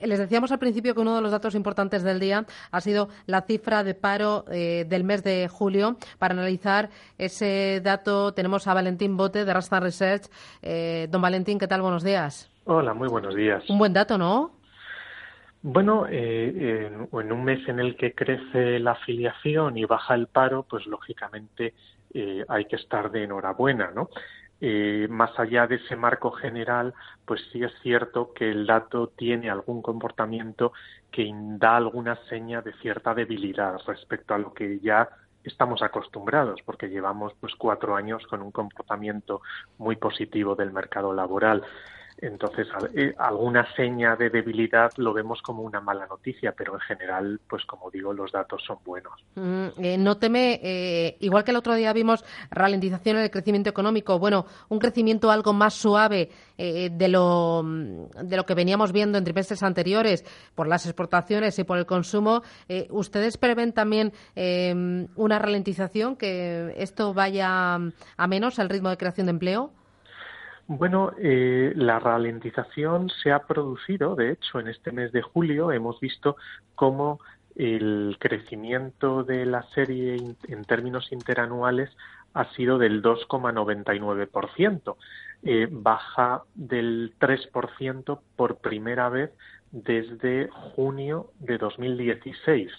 Les decíamos al principio que uno de los datos importantes del día ha sido la cifra de paro eh, del mes de julio. Para analizar ese dato tenemos a Valentín Bote de Rasta Research. Eh, don Valentín, ¿qué tal? Buenos días. Hola, muy buenos días. Un buen dato, ¿no? Bueno, eh, en, en, un mes en el que crece la afiliación y baja el paro, pues lógicamente hay que estar de enhorabuena, ¿no? Eh, más allá de ese marco general, pues sí es cierto que el dato tiene algún comportamiento que da alguna seña de cierta debilidad respecto a lo que ya estamos acostumbrados, porque llevamos pues cuatro años con un comportamiento muy positivo del mercado laboral. Entonces, eh, alguna seña de debilidad lo vemos como una mala noticia, pero en general, pues como digo, los datos son buenos. Mm, eh, no teme, eh, igual que el otro día vimos ralentización en el crecimiento económico, bueno, un crecimiento algo más suave de, lo, de lo que veníamos viendo en trimestres anteriores por las exportaciones y por el consumo. ¿Ustedes prevén también una ralentización, que esto vaya a menos el ritmo de creación de empleo? Bueno, eh, la ralentización se ha producido, de hecho, en este mes de julio hemos visto cómo el crecimiento de la serie en términos interanuales ha sido del 2,99%, eh, baja del 3% por primera vez desde junio de 2016.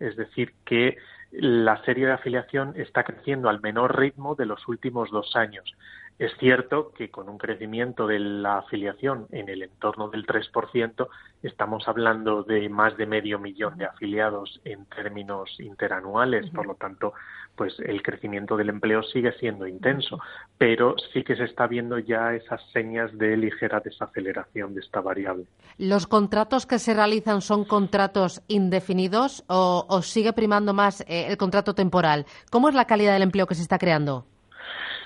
Es decir, que la serie de afiliación está creciendo al menor ritmo de los últimos dos años. Es cierto que con un crecimiento de la afiliación en el entorno del 3%, estamos hablando de más de medio millón de afiliados en términos interanuales, por lo tanto, pues el crecimiento del empleo sigue siendo intenso, pero sí que se está viendo ya esas señas de ligera desaceleración de esta variable. ¿Los contratos que se realizan son contratos indefinidos o, sigue primando más eh, el contrato temporal? ¿Cómo es la calidad del empleo que se está creando?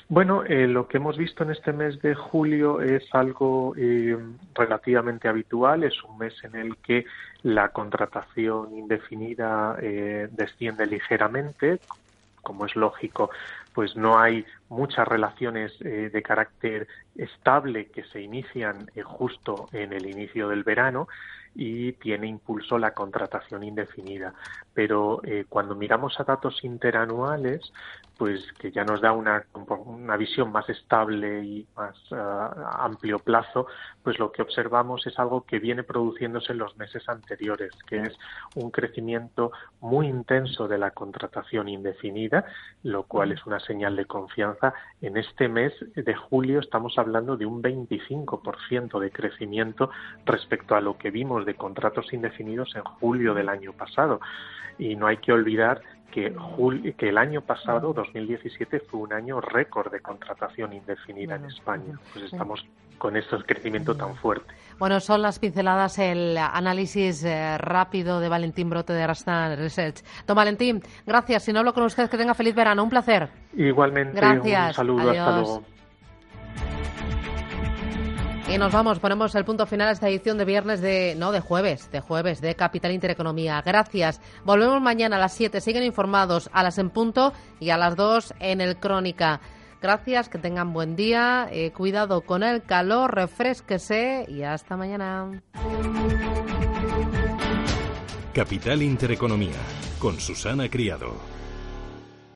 Bueno, eh, lo que hemos visto en este mes de julio es algo eh, relativamente habitual. Es un mes en el que la contratación indefinida eh, desciende ligeramente. Como es lógico, pues no hay muchas relaciones de carácter estable que se inician justo en el inicio del verano y tiene impulso la contratación indefinida. Pero eh, cuando miramos a datos interanuales, pues que ya nos da una, una visión más estable y más uh, amplio plazo, pues lo que observamos es algo que viene produciéndose en los meses anteriores, que es un crecimiento muy intenso de la contratación indefinida, lo cual es una señal de confianza. En este mes de julio estamos hablando de un 25% de crecimiento respecto a lo que vimos de contratos indefinidos en julio del año pasado. Y no hay que olvidar que, que el año pasado, 2017, fue un año récord de contratación indefinida en España. Pues estamos con este crecimiento tan fuerte. Bueno, son las pinceladas, el análisis eh, rápido de Valentín Brote de Rastan Research. Don Valentín, gracias. Si no hablo con usted, que tenga feliz verano. Un placer. Igualmente, gracias. un saludo. Hasta luego. Y nos vamos, ponemos el punto final a esta edición de viernes de, no, de jueves, de jueves, de Capital Intereconomía. Gracias. Volvemos mañana a las 7. Siguen informados a las en punto y a las 2 en el Crónica. Gracias, que tengan buen día, eh, cuidado con el calor, refresquese y hasta mañana. Capital Intereconomía, con Susana Criado.